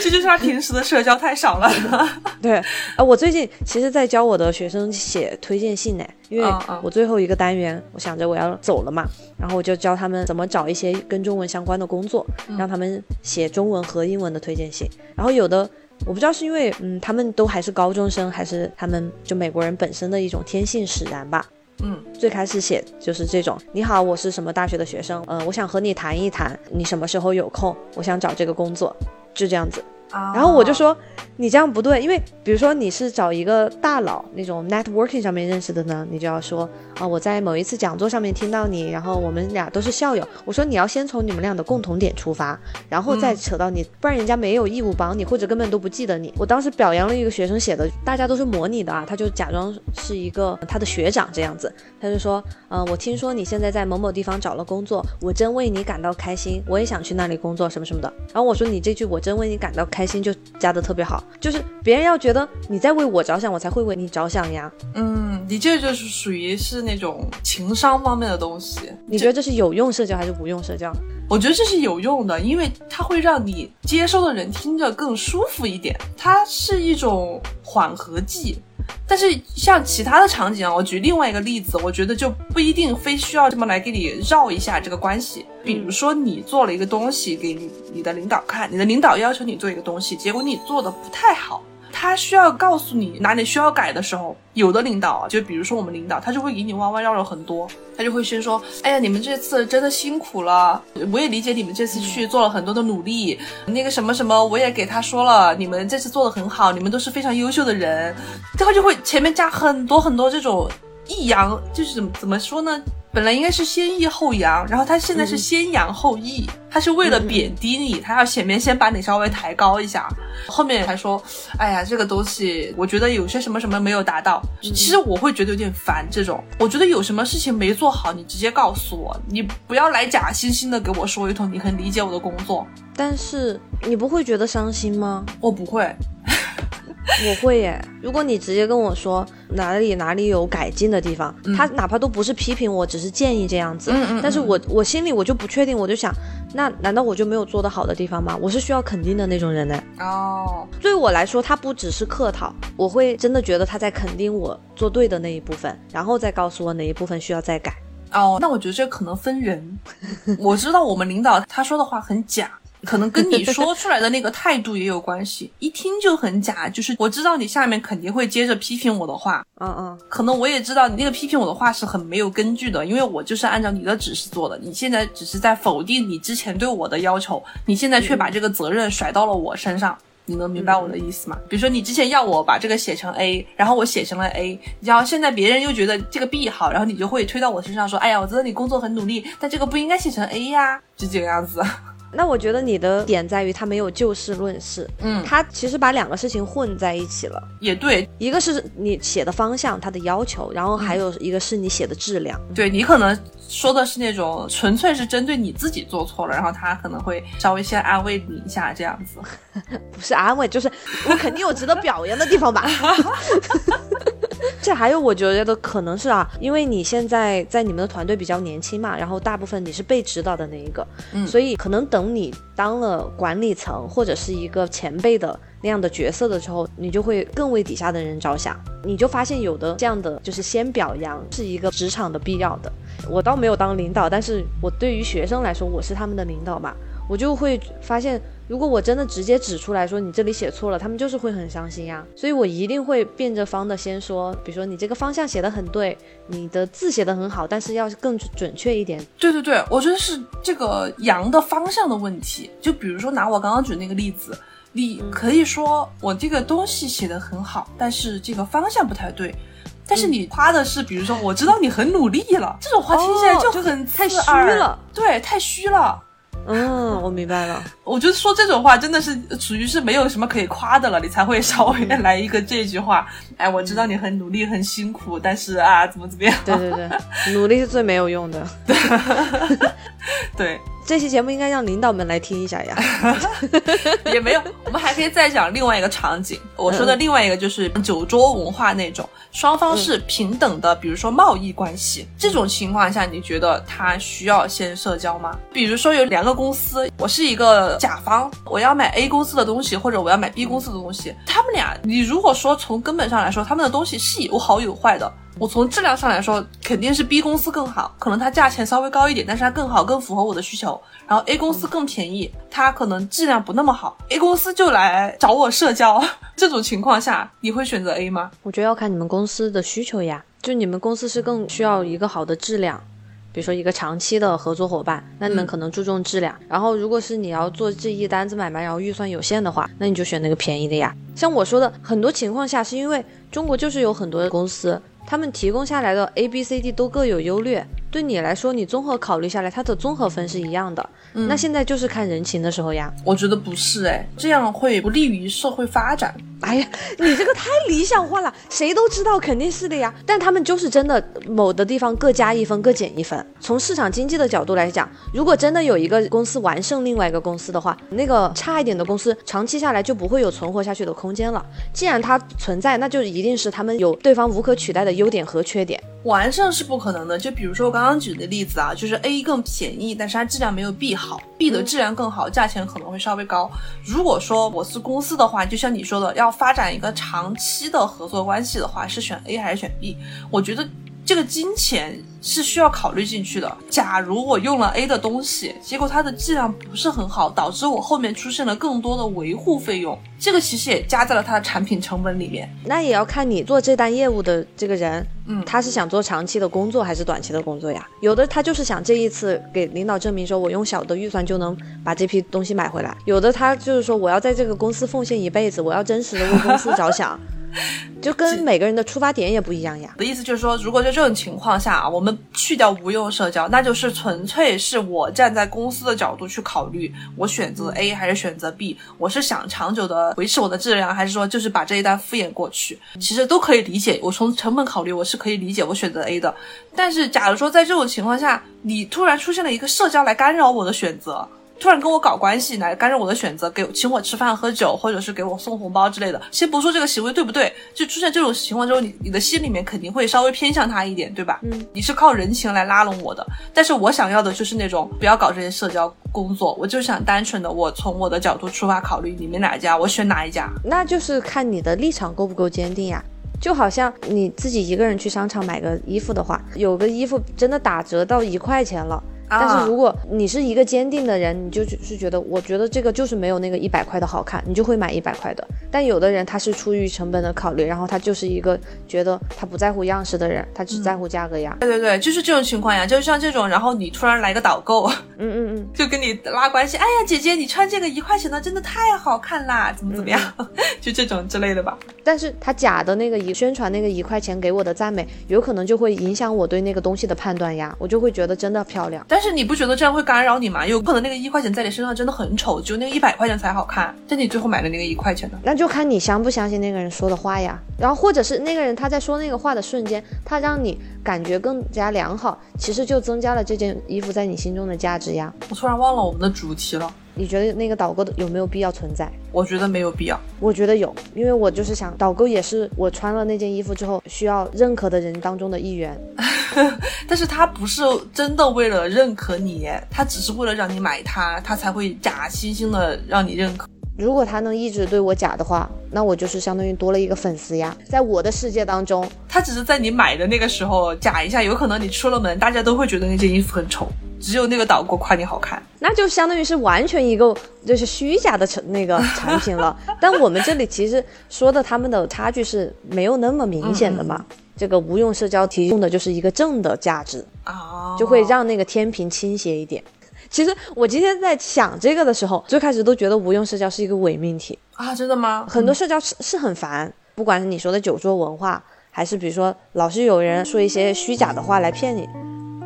这就是他平时的社交太少了。对，啊，我最近其实在教我的学生写推荐信呢，因为嗯嗯我最后一个单元，我想着我要走了嘛，然后我就教他们怎么找一些跟中文相关的工作，让他们写中文和英文的推荐信。然后有的我不知道是因为嗯他们都还是高中生，还是他们就美国人本身的一种天性使然吧。嗯，最开始写就是这种，你好，我是什么大学的学生，呃，我想和你谈一谈，你什么时候有空？我想找这个工作，就这样子。啊然后我就说你这样不对，因为比如说你是找一个大佬那种 networking 上面认识的呢，你就要说啊、我在某一次讲座上面听到你，然后我们俩都是校友。我说你要先从你们俩的共同点出发，然后再扯到你，不然人家没有义务帮你，或者根本都不记得你。我当时表扬了一个学生写的，大家都是模拟的啊，他就假装是一个他的学长这样子，他就说，嗯、我听说你现在在某某地方找了工作，我真为你感到开心，我也想去那里工作什么什么的。然后我说你这句我真为你感到开心就加的特别好，就是别人要觉得你在为我着想，我才会为你着想呀。嗯，你这就是属于是那种情商方面的东西。你觉得这是有用社交还是无用社交？我觉得这是有用的，因为它会让你接收的人听着更舒服一点，它是一种缓和剂。但是像其他的场景啊，我举另外一个例子，我觉得就不一定非需要这么来给你绕一下这个关系。比如说你做了一个东西给你你的领导看，你的领导要求你做一个东西，结果你做的不太好，他需要告诉你哪里需要改的时候，有的领导，就比如说我们领导，他就会给你弯弯绕绕很多，他就会先说，哎呀，你们这次真的辛苦了，我也理解你们这次去做了很多的努力，那个什么什么，我也给他说了，你们这次做的很好，你们都是非常优秀的人，然后就会前面加很多很多这种抑扬，就是怎么怎么说呢？本来应该是先抑后扬，然后他现在是先扬后抑，他是为了贬低你，他要前面先把你稍微抬高一下，后面才说，哎呀，这个东西我觉得有些什么什么没有达到，其实我会觉得有点烦这种。我觉得有什么事情没做好，你直接告诉我，你不要来假惺惺的给我说一通，你很理解我的工作，但是你不会觉得伤心吗？我不会。我会耶。如果你直接跟我说哪里哪里有改进的地方，他哪怕都不是批评我，只是建议这样子，嗯嗯但是我我心里我就不确定，我就想，那难道我就没有做得好的地方吗？我是需要肯定的那种人呢。哦，对我来说，他不只是客套，我会真的觉得他在肯定我做对的那一部分，然后再告诉我哪一部分需要再改。哦，那我觉得这可能分人。我知道我们领导他说的话很假，可能跟你说出来的那个态度也有关系，一听就很假。就是我知道你下面肯定会接着批评我的话，嗯嗯，可能我也知道你那个批评我的话是很没有根据的，因为我就是按照你的指示做的。你现在只是在否定你之前对我的要求，你现在却把这个责任甩到了我身上。你能明白我的意思吗？比如说你之前要我把这个写成 A，然后我写成了 A，然后现在别人又觉得这个 B 好，然后你就会推到我身上说，哎呀，我知道你工作很努力，但这个不应该写成 A 呀，就这个样子。那我觉得你的点在于他没有就事论事，嗯他其实把两个事情混在一起了。也对，一个是你写的方向，他的要求，然后还有一个是你写的质量。对你可能说的是那种纯粹是针对你自己做错了，然后他可能会稍微先安慰你一下这样子。不是安慰，就是我肯定有值得表扬的地方吧。这还有，我觉得可能是啊，因为你现在在你们的团队比较年轻嘛，然后大部分你是被指导的那一个，嗯所以可能等你当了管理层或者是一个前辈的那样的角色的时候，你就会更为底下的人着想，你就发现有的这样的就是先表扬是一个职场的必要的。我倒没有当领导，但是我对于学生来说，我是他们的领导嘛，我就会发现，如果我真的直接指出来说你这里写错了，他们就是会很伤心呀。所以我一定会变着方的先说，比如说你这个方向写的很对，你的字写的很好，但是要更准确一点。对对对，我觉得是这个扬的方向的问题。就比如说拿我刚刚举那个例子，你可以说我这个东西写的很好，但是这个方向不太对。但是你夸的是，比如说我知道你很努力了，这种话听起来哦就很太虚了，对，太虚了。嗯，我明白了。我觉得说这种话真的是属于是没有什么可以夸的了，你才会稍微来一个这句话。哎，我知道你很努力很辛苦，但是啊，怎么怎么样？对对对，努力是最没有用的。对，这期节目应该让领导们来听一下呀。也没有，我们还可以再讲另外一个场景。我说的另外一个就是酒桌文化那种，双方是平等的，比如说贸易关系这种情况下，你觉得他需要先社交吗？比如说有两个公司，我是一个甲方，我要买 A 公司的东西，或者我要买 B 公司的东西，他们俩，你如果说从根本上来说，他们的东西是有好有坏的。我从质量上来说，肯定是 B 公司更好，可能它价钱稍微高一点，但是它更好，更符合我的需求。然后 A 公司更便宜，它可能质量不那么好，A 公司就来找我社交。这种情况下，你会选择 A 吗？我觉得要看你们公司的需求呀，就你们公司是更需要一个好的质量，比如说一个长期的合作伙伴，那你们可能注重质量。然后如果是你要做这一单子买卖，然后预算有限的话，那你就选那个便宜的呀。像我说的，很多情况下是因为中国就是有很多公司。他们提供下来的 A、B、C、D 都各有优劣，对你来说，你综合考虑下来，它的综合分是一样的。那现在就是看人情的时候呀。我觉得不是哎，这样会不利于社会发展。哎呀，你这个太理想化了，谁都知道肯定是的呀。但他们就是真的某的地方各加一分，各减一分。从市场经济的角度来讲，如果真的有一个公司完胜另外一个公司的话，那个差一点的公司长期下来就不会有存活下去的空间了。既然它存在，那就一定是他们有对方无可取代的优点和缺点。完胜是不可能的，就比如说我刚刚刚举的例子啊，就是 A 更便宜，但是它质量没有 B 好，B 的质量更好，价钱可能会稍微高。如果说我是公司的话，就像你说的，要发展一个长期的合作关系的话，是选 A 还是选 B？我觉得。这个金钱是需要考虑进去的。假如我用了 A 的东西，结果它的质量不是很好，导致我后面出现了更多的维护费用，这个其实也加在了它的产品成本里面。那也要看你做这单业务的这个人，嗯，他是想做长期的工作还是短期的工作呀？有的他就是想这一次给领导证明说，我用小的预算就能把这批东西买回来；有的他就是说，我要在这个公司奉献一辈子，我要真实的为公司着想。就跟每个人的出发点也不一样呀。我的意思就是说，如果在这种情况下啊，我们去掉无用社交，那就是纯粹是我站在公司的角度去考虑，我选择 A 还是选择 B，我是想长久的维持我的质量，还是说就是把这一单敷衍过去，其实都可以理解。我从成本考虑，我是可以理解我选择 A 的。但是假如说在这种情况下，你突然出现了一个社交来干扰我的选择。突然跟我搞关系来干扰我的选择，给请我吃饭喝酒，或者是给我送红包之类的。先不说这个行为对不对，就出现这种情况之后，你你的心里面肯定会稍微偏向他一点，对吧？嗯，你是靠人情来拉拢我的，但是我想要的就是那种不要搞这些社交工作，我就想单纯的我从我的角度出发考虑，你们哪一家我选哪一家，那就是看你的立场够不够坚定呀。就好像你自己一个人去商场买个衣服的话，有个衣服真的打折到一块钱了。但是如果你是一个坚定的人，你就是觉得，我觉得这个就是没有那个一百块的好看，你就会买一百块的。但有的人他是出于成本的考虑，然后他就是一个觉得他不在乎样式的人，他只在乎价格呀。对对对，就是这种情况呀，就像这种，然后你突然来个导购，嗯嗯 嗯，就跟你拉关系。哎呀，姐姐，你穿这个一块钱的真的太好看啦，怎么怎么样，就这种之类的吧。但是他假的那个一宣传那个一块钱给我的赞美，有可能就会影响我对那个东西的判断呀，我就会觉得真的漂亮。但是你不觉得这样会干扰你吗？有可能那个一块钱在你身上真的很丑，只有那个一百块钱才好看。但你最后买的那个一块钱的，那就看你相不相信那个人说的话呀。然后或者是那个人他在说那个话的瞬间，他让你感觉更加良好，其实就增加了这件衣服在你心中的价值呀。我突然忘了我们的主题了。你觉得那个导购的有没有必要存在？我觉得没有必要。我觉得有，因为我就是想导购也是我穿了那件衣服之后需要认可的人当中的一员。但是他不是真的为了认可你，他只是为了让你买它，他才会假惺惺的让你认可。如果他能一直对我假的话，那我就是相当于多了一个粉丝呀。在我的世界当中，他只是在你买的那个时候假一下，有可能你出了门，大家都会觉得那件衣服很丑。只有那个导购夸你好看，那就相当于是完全一个就是虚假的成那个产品了。但我们这里其实说的他们的差距是没有那么明显的嘛。这个无用社交提供的就是一个正的价值啊，就会让那个天平倾斜一点。其实我今天在想这个的时候，最开始都觉得无用社交是一个伪命题啊，真的吗？很多社交是是很烦，不管是你说的酒桌文化，还是比如说老是有人说一些虚假的话来骗你。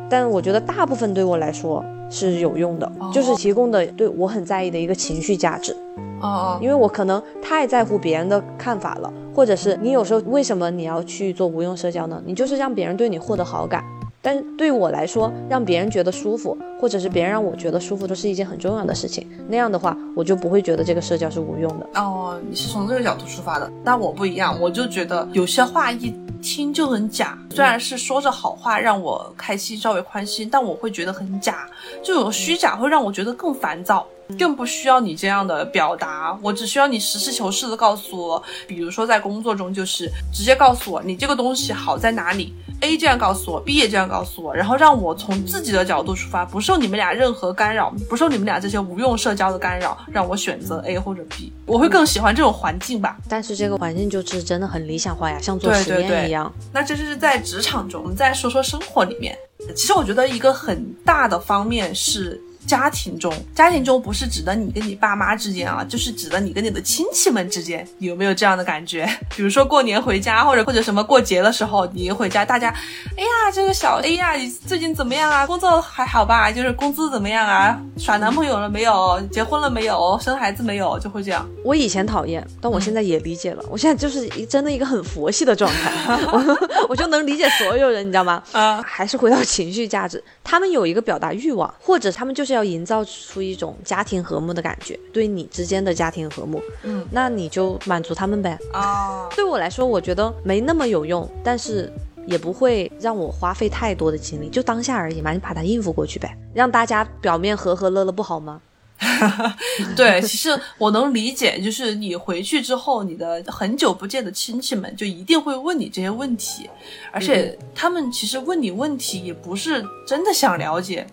但我觉得大部分对我来说是有用的，就是提供的对我很在意的一个情绪价值。哦，因为我可能太在乎别人的看法了，或者是你有时候为什么你要去做无用社交呢？你就是让别人对你获得好感。但是对我来说，让别人觉得舒服，或者是别人让我觉得舒服，都是一件很重要的事情。那样的话，我就不会觉得这个社交是无用的。哦，你是从这个角度出发的，但我不一样，我就觉得有些话一听就很假。虽然是说着好话让我开心，稍微宽心，但我会觉得很假。这种虚假会让我觉得更烦躁。更不需要你这样的表达，我只需要你实事求是的告诉我，比如说在工作中，就是直接告诉我你这个东西好在哪里，A 这样告诉我，B 也这样告诉我，然后让我从自己的角度出发，不受你们俩任何干扰，不受你们俩这些无用社交的干扰，让我选择 A 或者 B，我会更喜欢这种环境吧。但是这个环境就是真的很理想化呀，像做实验一样。那这就是在职场中，我们再说说生活里面。其实我觉得一个很大的方面是。家庭中，家庭中不是指的你跟你爸妈之间啊，就是指的你跟你的亲戚们之间，有没有这样的感觉？比如说过年回家，或者或者什么过节的时候，你一回家，大家，哎呀，这个小 A 呀，你最近怎么样啊？工作还好吧？就是工资怎么样啊？耍男朋友了没有？结婚了没有？生孩子没有？就会这样。我以前讨厌，但我现在也理解了。我现在就是一真的一个很佛系的状态，我我就能理解所有人，你知道吗？啊，还是回到情绪价值，他们有一个表达欲望，或者他们就是。要营造出一种家庭和睦的感觉，对你之间的家庭和睦，嗯，那你就满足他们呗。啊，对我来说，我觉得没那么有用，但是也不会让我花费太多的精力，就当下而已嘛，你把它应付过去呗，让大家表面和和乐乐不好吗？对，其实我能理解，就是你回去之后，你的很久不见的亲戚们就一定会问你这些问题，而且他们其实问你问题也不是真的想了解。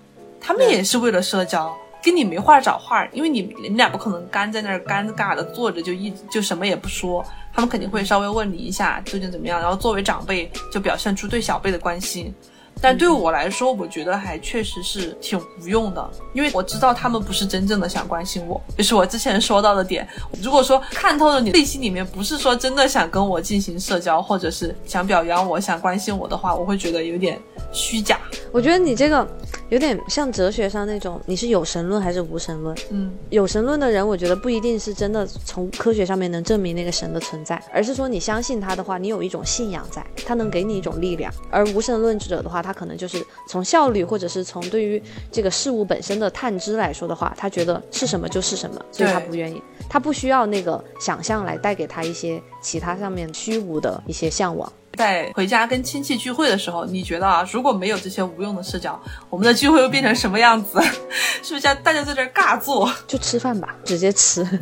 他们也是为了社交，跟你没话找话，因为你你们俩不可能干在那儿尴尬的坐着就一就什么也不说，他们肯定会稍微问你一下究竟怎么样，然后作为长辈就表现出对小辈的关心。但对我来说，我觉得还确实是挺无用的，因为我知道他们不是真正的想关心我，就是我之前说到的点。如果说看透了你内心里面不是说真的想跟我进行社交，或者是想表扬我、想关心我的话，我会觉得有点虚假。我觉得你这个。有点像哲学上那种，你是有神论还是无神论？嗯，有神论的人，我觉得不一定是真的从科学上面能证明那个神的存在，而是说你相信他的话，你有一种信仰在，他能给你一种力量。而无神论者的话，他可能就是从效率或者是从对于这个事物本身的探知来说的话，他觉得是什么就是什么，所以他不愿意，他不需要那个想象来带给他一些其他上面虚无的一些向往。在回家跟亲戚聚会的时候，你觉得啊，如果没有这些无用的视角，我们的聚会会变成什么样子？是不是大家在这尬坐？就吃饭吧，直接吃。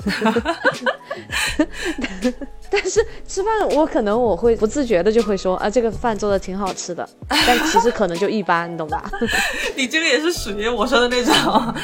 但是吃饭，我可能我会不自觉的就会说啊，这个饭做的挺好吃的，但其实可能就一般，你懂吧？你这个也是属于我说的那种。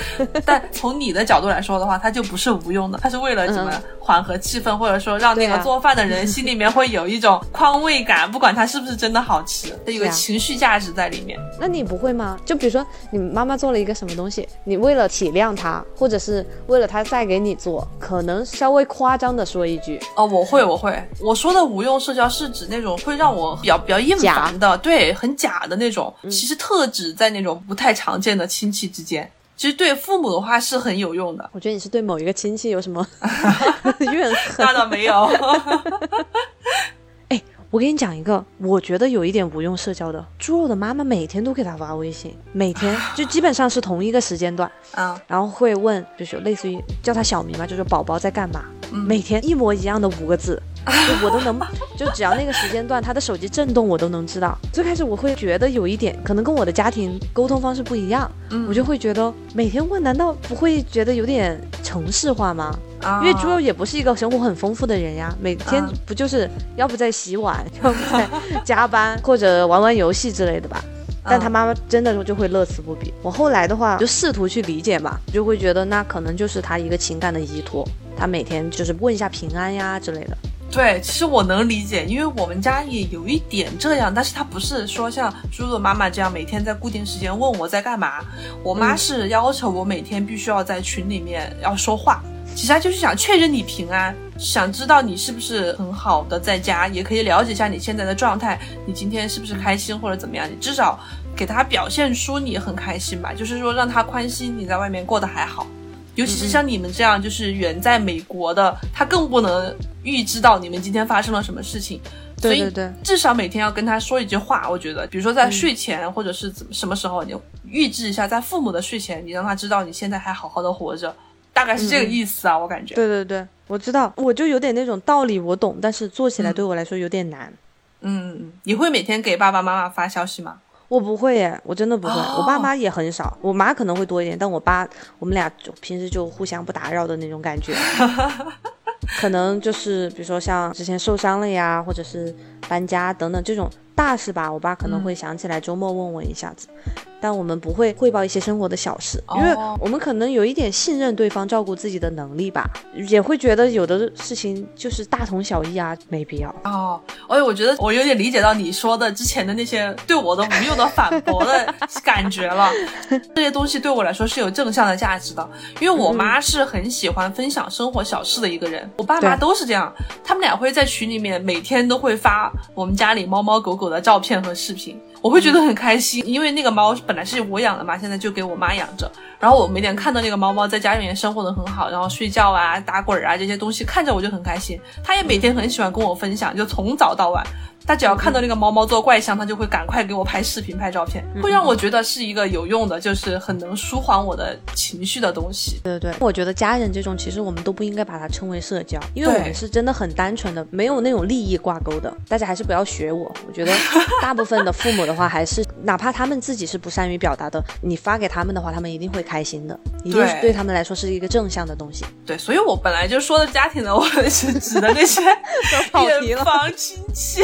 但从你的角度来说的话，它就不是无用的，它是为了什么缓和气氛，或者说让那个做饭的人心里面会有一种宽慰感，不管它是不是真的好吃，它有个情绪价值在里面。那你不会吗？就比如说你妈妈做了一个什么东西，你为了体谅她，或者是为了她再给你做，可能稍微夸张的说一句哦，我会我。会，我说的无用社交是指那种会让我比较比较厌烦的，对，很假的那种。其实特指在那种不太常见的亲戚之间。其实对父母的话是很有用的。我觉得你是对某一个亲戚有什么 怨恨？那倒没有。哎，我给你讲一个，我觉得有一点无用社交的。猪肉的妈妈每天都给他发微信，每天 就基本上是同一个时间段啊，然后会问，就是类似于叫他小名嘛，就是宝宝在干嘛。每天一模一样的五个字，我都能，就只要那个时间段他的手机震动，我都能知道。最开始我会觉得有一点，可能跟我的家庭沟通方式不一样，我就会觉得每天问，难道不会觉得有点城市化吗？因为猪肉也不是一个生活很丰富的人呀，每天不就是要不在洗碗，要不在加班或者玩玩游戏之类的吧？但他妈妈真的就会乐此不疲。我后来的话就试图去理解嘛，就会觉得那可能就是他一个情感的依托。他每天就是问一下平安呀之类的。对，其实我能理解，因为我们家也有一点这样，但是他不是说像猪肉妈妈这样每天在固定时间问我在干嘛。我妈是要求我每天必须要在群里面要说话，其实他就是想确认你平安，想知道你是不是很好的在家，也可以了解一下你现在的状态，你今天是不是开心或者怎么样，你至少给他表现出你很开心吧，就是说让他宽心你在外面过得还好。尤其是像你们这样，就是远在美国的，他更不能预知到你们今天发生了什么事情。对对对，至少每天要跟他说一句话。我觉得，比如说在睡前，或者是怎么什么时候，你预知一下，在父母的睡前，你让他知道你现在还好好的活着，大概是这个意思啊，我感觉。对对对，我知道，我就有点那种道理我懂，但是做起来对我来说有点难。嗯，嗯你会每天给爸爸妈妈发消息吗？我不会耶，我真的不会。哦我爸妈也很少，我妈可能会多一点，但我爸我们俩就平时就互相不打扰的那种感觉。可能就是比如说像之前受伤了呀，或者是搬家等等这种大事吧，我爸可能会想起来周末问我一下子。但我们不会汇报一些生活的小事，因为哦我们可能有一点信任对方照顾自己的能力吧，也会觉得有的事情就是大同小异啊，没必要。哦，而且我觉得我有点理解到你说的之前的那些对我的无用的反驳的感觉了。这些东西对我来说是有正向的价值的，因为我妈是很喜欢分享生活小事的一个人，我爸妈都是这样，他们俩会在群里面每天都会发我们家里猫猫狗狗的照片和视频。我会觉得很开心，因为那个猫本来是我养的嘛，现在就给我妈养着。然后我每天看到那个猫猫在家里面生活的很好，然后睡觉啊、打滚啊这些东西，看着我就很开心。它也每天很喜欢跟我分享，就从早到晚。它只要看到那个猫猫做怪象，他就会赶快给我拍视频、拍照片，会让我觉得是一个有用的，就是很能舒缓我的情绪的东西。对对对，我觉得家人这种其实我们都不应该把它称为社交，因为我们是真的很单纯的，没有那种利益挂钩的。大家还是不要学我，我觉得 大部分的父母的话，还是哪怕他们自己是不善于表达的，你发给他们的话，他们一定会开心的，一定是对对他们来说是一个正向的东西。对，所以我本来就说的家庭呢，我是指的那些 远房亲戚。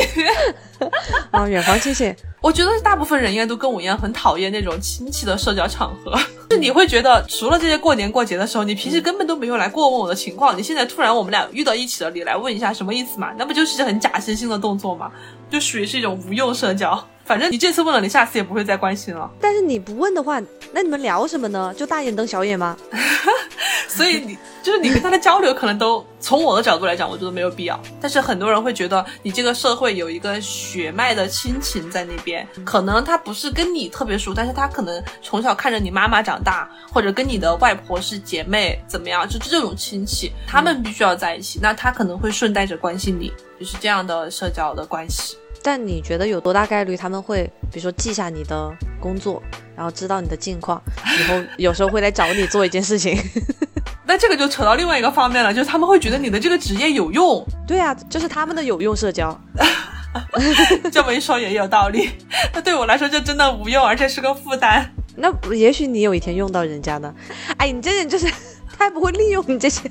啊，远房亲戚，我觉得大部分人应该都跟我一样，很讨厌那种亲戚的社交场合。就你会觉得，除了这些过年过节的时候，你平时根本都没有来过问我的情况。你现在突然我们俩遇到一起了，你来问一下什么意思嘛？那不就是很假惺惺的动作吗？就属于是一种无用社交。反正你这次问了，你下次也不会再关心了。但是你不问的话，那你们聊什么呢？就大眼瞪小眼吗？所以你就是你跟他的交流，可能都从我的角度来讲，我觉得没有必要。但是很多人会觉得你这个社会有一个血脉的亲情在那边，可能他不是跟你特别熟，但是他可能从小看着你妈妈长大，或者跟你的外婆是姐妹，怎么样，就这种亲戚，他们必须要在一起，那他可能会顺带着关心你，就是这样的社交的关系。但你觉得有多大概率他们会，比如说记下你的工作，然后知道你的近况，以后有时候会来找你做一件事情？那这个就扯到另外一个方面了，就是他们会觉得你的这个职业有用，对啊，这是他们的有用社交。这么一说也有道理。那对我来说就真的无用，而且是个负担。那也许你有一天用到人家呢。哎，你这人就是太不会利用你这些，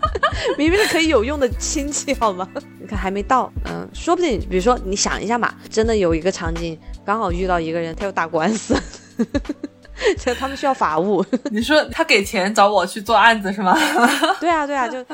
明明是可以有用的亲戚，好吗？你看还没到，嗯，说不定，比如说你想一下嘛，真的有一个场景，刚好遇到一个人，他又打官司，就他们需要法务。你说他给钱找我去做案子是吗？对啊，对啊，就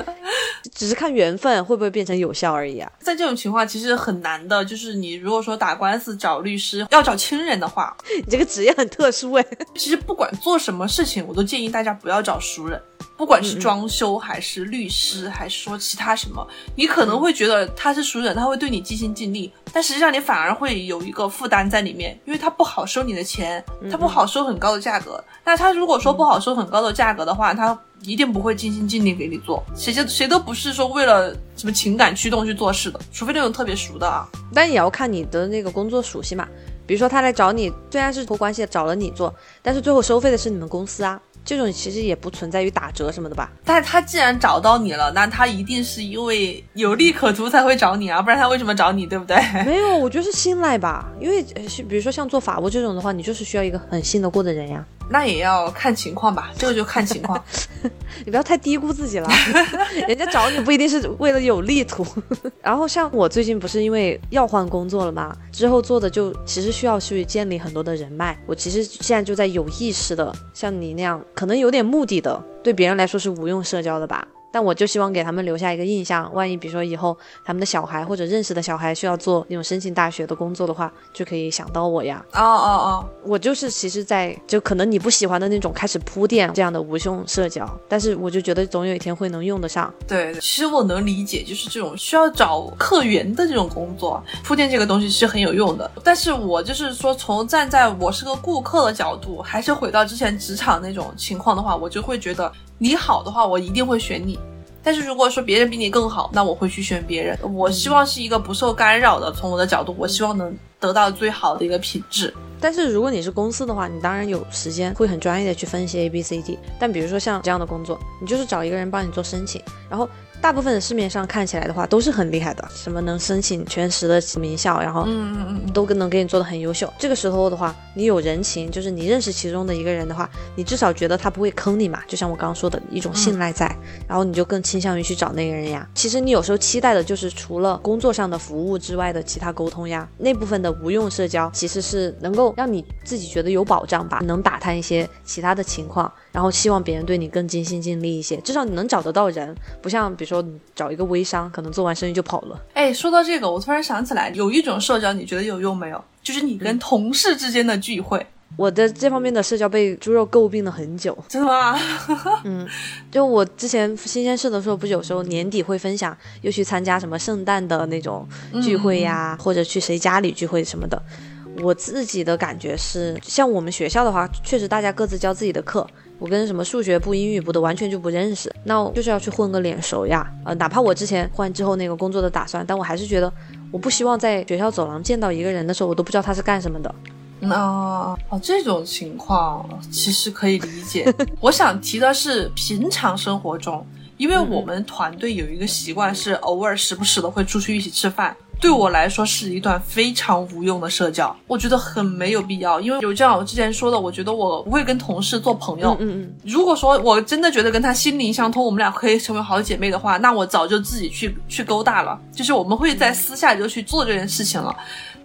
只是看缘分会不会变成有效而已啊。在这种情况其实很难的，就是你如果说打官司找律师要找亲人的话，你这个职业很特殊哎。其实不管做什么事情，我都建议大家不要找熟人。不管是装修还是律师，还是说其他什么，你可能会觉得他是熟人，他会对你尽心尽力，但实际上你反而会有一个负担在里面，因为他不好收你的钱，他不好收很高价格。那他如果说不好收很高的价格的话，他一定不会尽心尽力给你做。谁谁谁都不是说为了什么情感驱动去做事的，除非那种特别熟的啊。但也要看你的那个工作属性嘛。比如说他来找你，虽然是托关系找了你做，但是最后收费的是你们公司啊。这种其实也不存在于打折什么的吧？但是他既然找到你了，那他一定是因为有利可图才会找你啊，不然他为什么找你，对不对？没有，我觉得是信赖吧。因为比如说像做法务这种的话，你就是需要一个很信得过的人呀。那也要看情况吧，这个就看情况。你不要太低估自己了，人家找你不一定是为了有利图。然后像我最近不是因为要换工作了嘛，之后做的就其实需要去建立很多的人脉。我其实现在就在有意识的像你那样，可能有点目的的，对别人来说是无用社交的吧。但我就希望给他们留下一个印象，万一比如说以后他们的小孩或者认识的小孩需要做那种申请大学的工作的话，就可以想到我呀。哦哦哦，我就是其实在，就可能你不喜欢的那种开始铺垫这样的无用社交，但是我就觉得总有一天会能用得上。对，其实我能理解，就是这种需要找客源的这种工作，铺垫这个东西是很有用的。但是我就是说，从站在我是个顾客的角度，还是回到之前职场那种情况的话，我就会觉得你好的话，我一定会选你。但是如果说别人比你更好，那我会去选别人。我希望是一个不受干扰的，从我的角度，我希望能得到最好的一个品质。但是如果你是公司的话，你当然有时间会很专业的去分析 A B C D。但比如说像这样的工作，你就是找一个人帮你做申请，然后。大部分的市面上看起来的话都是很厉害的，什么能申请全时的名校，然后嗯嗯嗯都能给你做的很优秀。这个时候的话，你有人情，就是你认识其中的一个人的话，你至少觉得他不会坑你嘛。就像我刚刚说的一种信赖在，然后你就更倾向于去找那个人呀。其实你有时候期待的就是除了工作上的服务之外的其他沟通呀，那部分的无用社交其实是能够让你自己觉得有保障吧，能打探一些其他的情况，然后希望别人对你更尽心尽力一些，至少你能找得到人，不像比如说。你找一个微商，可能做完生意就跑了。哎，说到这个，我突然想起来，有一种社交，你觉得有用没有？就是你跟同事之间的聚会。我的这方面的社交被猪肉诟病了很久。真的吗？嗯，就我之前新鲜事的时候，不是有时候年底会分享，又去参加什么圣诞的那种聚会呀，或者去谁家里聚会什么的。我自己的感觉是，像我们学校的话，确实大家各自教自己的课。我跟什么数学部、英语部的完全就不认识，那就是要去混个脸熟呀。呃，哪怕我之前换之后那个工作的打算，但我还是觉得，我不希望在学校走廊见到一个人的时候，我都不知道他是干什么的。那哦，这种情况其实可以理解。我想提的是平常生活中，因为我们团队有一个习惯是偶尔时不时的会出去一起吃饭。对我来说是一段非常无用的社交，我觉得很没有必要。因为就像我之前说的，我觉得我不会跟同事做朋友。嗯嗯。如果说我真的觉得跟他心灵相通，我们俩可以成为好姐妹的话，那我早就自己去去勾搭了。就是我们会在私下就去做这件事情了。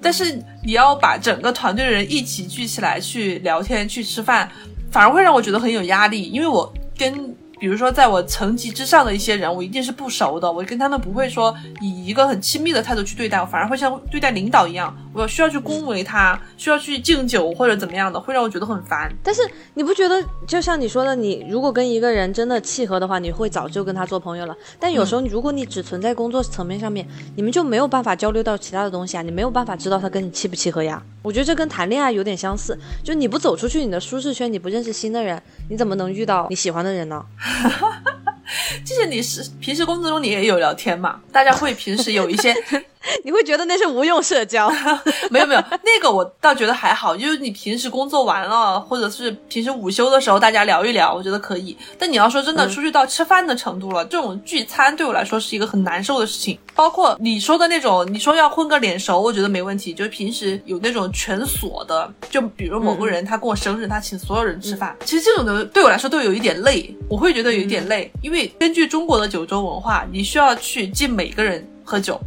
但是你要把整个团队的人一起聚起来去聊天、去吃饭，反而会让我觉得很有压力，因为我跟。比如说，在我层级之上的一些人，我一定是不熟的，我跟他们不会说以一个很亲密的态度去对待，我反而会像对待领导一样，我需要去恭维他，需要去敬酒或者怎么样的，会让我觉得很烦。但是你不觉得，就像你说的，你如果跟一个人真的契合的话，你会早就跟他做朋友了。但有时候，如果你只存在工作层面上面，你们就没有办法交流到其他的东西啊，你没有办法知道他跟你契不契合呀。我觉得这跟谈恋爱有点相似，就你不走出去你的舒适圈，你不认识新的人，你怎么能遇到你喜欢的人呢？就是你是平时工作中你也有聊天嘛？大家会平时有一些。你会觉得那是无用社交？没有没有，那个我倒觉得还好，就是你平时工作完了，或者是平时午休的时候，大家聊一聊，我觉得可以。但你要说真的，出去到吃饭的程度了，这种聚餐对我来说是一个很难受的事情。包括你说的那种，你说要混个脸熟，我觉得没问题。就是平时有那种全锁的，就比如某个人他过生日，他请所有人吃饭，其实这种的对我来说都有一点累，我会觉得有一点累，因为根据中国的酒桌文化，你需要去敬每个人喝酒。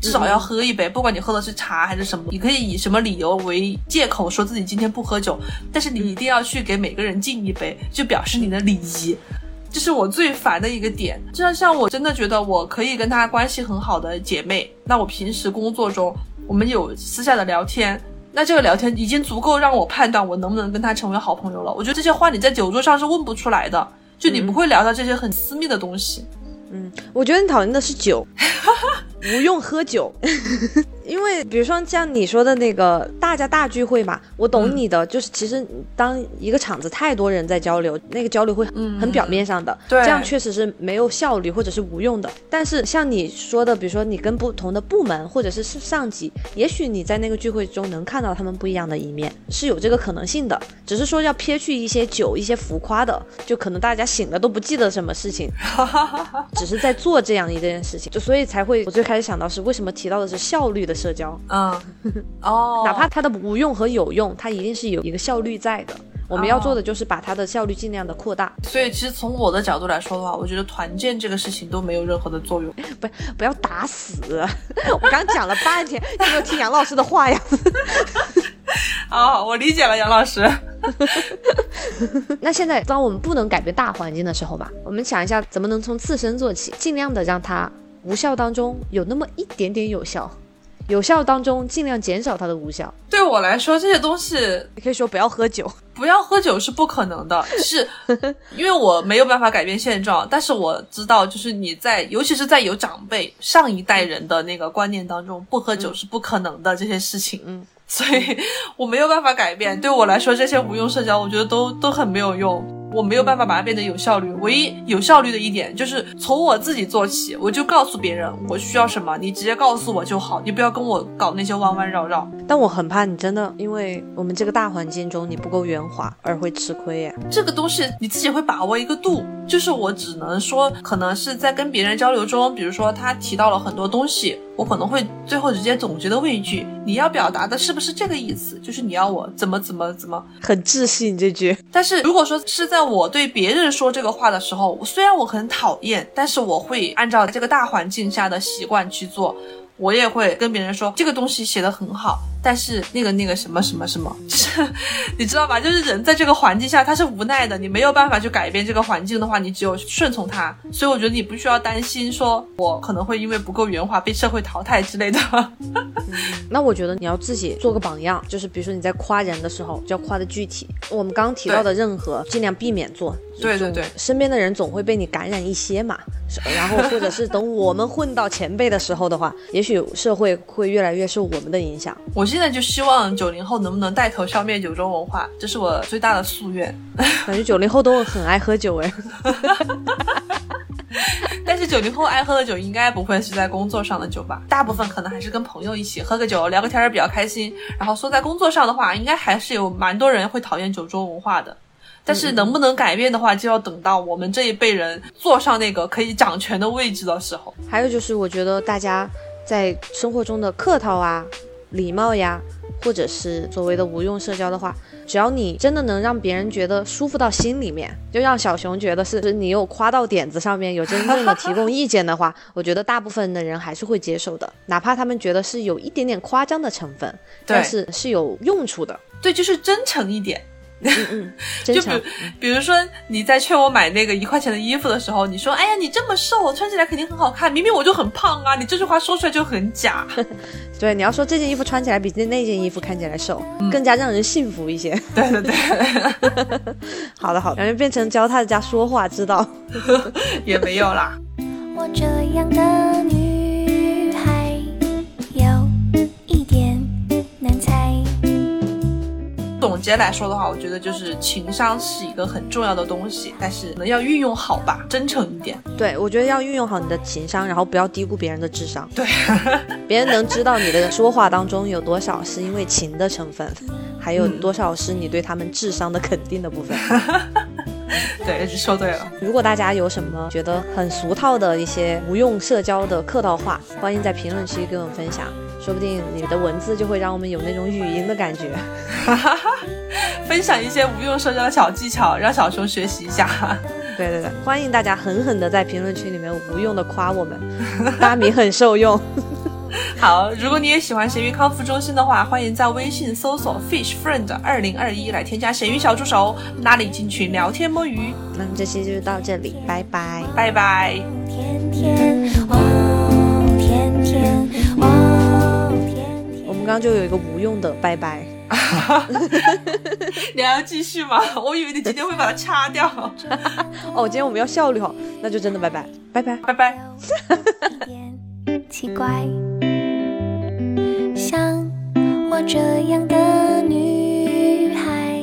至少要喝一杯，不管你喝的是茶还是什么，你可以以什么理由为借口说自己今天不喝酒，但是你一定要去给每个人敬一杯，就表示你的礼仪。这是我最烦的一个点。就像像我真的觉得我可以跟她关系很好的姐妹，那我平时工作中我们有私下的聊天，那这个聊天已经足够让我判断我能不能跟她成为好朋友了。我觉得这些话你在酒桌上是问不出来的，就你不会聊到这些很私密的东西。嗯，我觉得你讨厌的是酒。不用喝酒，因为比如说像你说的那个大家大聚会嘛，我懂你的，就是其实当一个场子太多人在交流，那个交流会很表面上的，对这样确实是没有效率或者是无用的。但是像你说的，比如说你跟不同的部门或者是上级，也许你在那个聚会中能看到他们不一样的一面，是有这个可能性的。只是说要撇去一些酒、一些浮夸的，就可能大家醒了都不记得什么事情，只是在做这样一件事情，就所以才会我最开始。想到是为什么提到的是效率的社交？嗯，哦，哪怕它的无用和有用，它一定是有一个效率在的。我们要做的就是把它的效率尽量的扩大。所以，其实从我的角度来说的话，我觉得团建这个事情都没有任何的作用。不，不要打死！我刚讲了半天，有没有听杨老师的话呀？哦，我理解了，杨老师。那现在，当我们不能改变大环境的时候吧，我们想一下，怎么能从自身做起，尽量的让它。无效当中有那么一点点有效，有效当中尽量减少它的无效。对我来说，这些东西你可以说不要喝酒，不要喝酒是不可能的，是 因为我没有办法改变现状。但是我知道，就是你在，尤其是在有长辈上一代人的那个观念当中，不喝酒是不可能的这些事情。嗯，所以我没有办法改变。对我来说，这些无用社交，我觉得都都很没有用。我没有办法把它变得有效率。唯一有效率的一点就是从我自己做起，我就告诉别人我需要什么，你直接告诉我就好，你不要跟我搞那些弯弯绕绕。但我很怕你真的因为我们这个大环境中你不够圆滑而会吃亏耶。这个东西你自己会把握一个度，就是我只能说，可能是在跟别人交流中，比如说他提到了很多东西。我可能会最后直接总结的问一句：你要表达的是不是这个意思？就是你要我怎么怎么怎么？很自信这句。但是如果说是在我对别人说这个话的时候，虽然我很讨厌，但是我会按照这个大环境下的习惯去做。我也会跟别人说这个东西写的很好，但是那个那个什么什么什么，就是你知道吧？就是人在这个环境下他是无奈的，你没有办法去改变这个环境的话，你只有顺从他。所以我觉得你不需要担心，说我可能会因为不够圆滑被社会淘汰之类的。那我觉得你要自己做个榜样，就是比如说你在夸人的时候就要夸的具体。我们刚刚提到的任何尽量避免做。对对对，身边的人总会被你感染一些嘛。然后或者是等我们混到前辈的时候的话，也许社会会越来越受我们的影响。我现在就希望九零后能不能带头消灭酒桌文化，这是我最大的夙愿。感觉九零后都很爱喝酒哎。但是九零后爱喝的酒应该不会是在工作上的酒吧，大部分可能还是跟朋友一起喝个酒聊个天儿比较开心。然后说在工作上的话，应该还是有蛮多人会讨厌酒桌文化的。但是能不能改变的话，就要等到我们这一辈人坐上那个可以掌权的位置的时候。还有就是，我觉得大家在生活中的客套啊、礼貌呀，或者是所谓的无用社交的话，只要你真的能让别人觉得舒服到心里面，就让小熊觉得是你有夸到点子上面，有真正的提供意见的话，我觉得大部分的人还是会接受的，哪怕他们觉得是有一点点夸张的成分，但是是有用处的。对，就是真诚一点。嗯嗯，就比比如说你在劝我买那个一块钱的衣服的时候，你说：“哎呀，你这么瘦，穿起来肯定很好看。”明明我就很胖啊！你这句话说出来就很假。对，你要说这件衣服穿起来比那那件衣服看起来瘦，更加让人信服一些。对对对，好的好的，感觉变成教大家说话之道，也没有啦。我这样的女总结来说的话，我觉得就是情商是一个很重要的东西，但是可能要运用好吧，真诚一点。对，我觉得要运用好你的情商，然后不要低估别人的智商。对，别人能知道你的说话当中有多少是因为情的成分，还有多少是你对他们智商的肯定的部分。对，说对了。如果大家有什么觉得很俗套的一些无用社交的客套话，欢迎在评论区跟我们分享。说不定你的文字就会让我们有那种语音的感觉，分享一些无用社交的小技巧，让小熊学习一下。对对对，欢迎大家狠狠的在评论区里面无用的夸我们，大米很受用。好，如果你也喜欢咸鱼康复中心的话，欢迎在微信搜索 Fish Friend 二零二一来添加咸鱼小助手，拉你进群聊天摸鱼。那么这期就到这里，拜拜，拜拜。天天刚刚就有一个无用的拜拜。你还要继续吗？我以为你今天会把它掐掉。哦，今天我们要效率好，那就真的拜拜，拜拜，拜拜。奇怪，像我这样的女孩，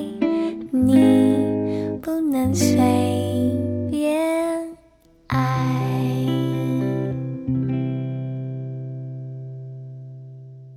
你不能。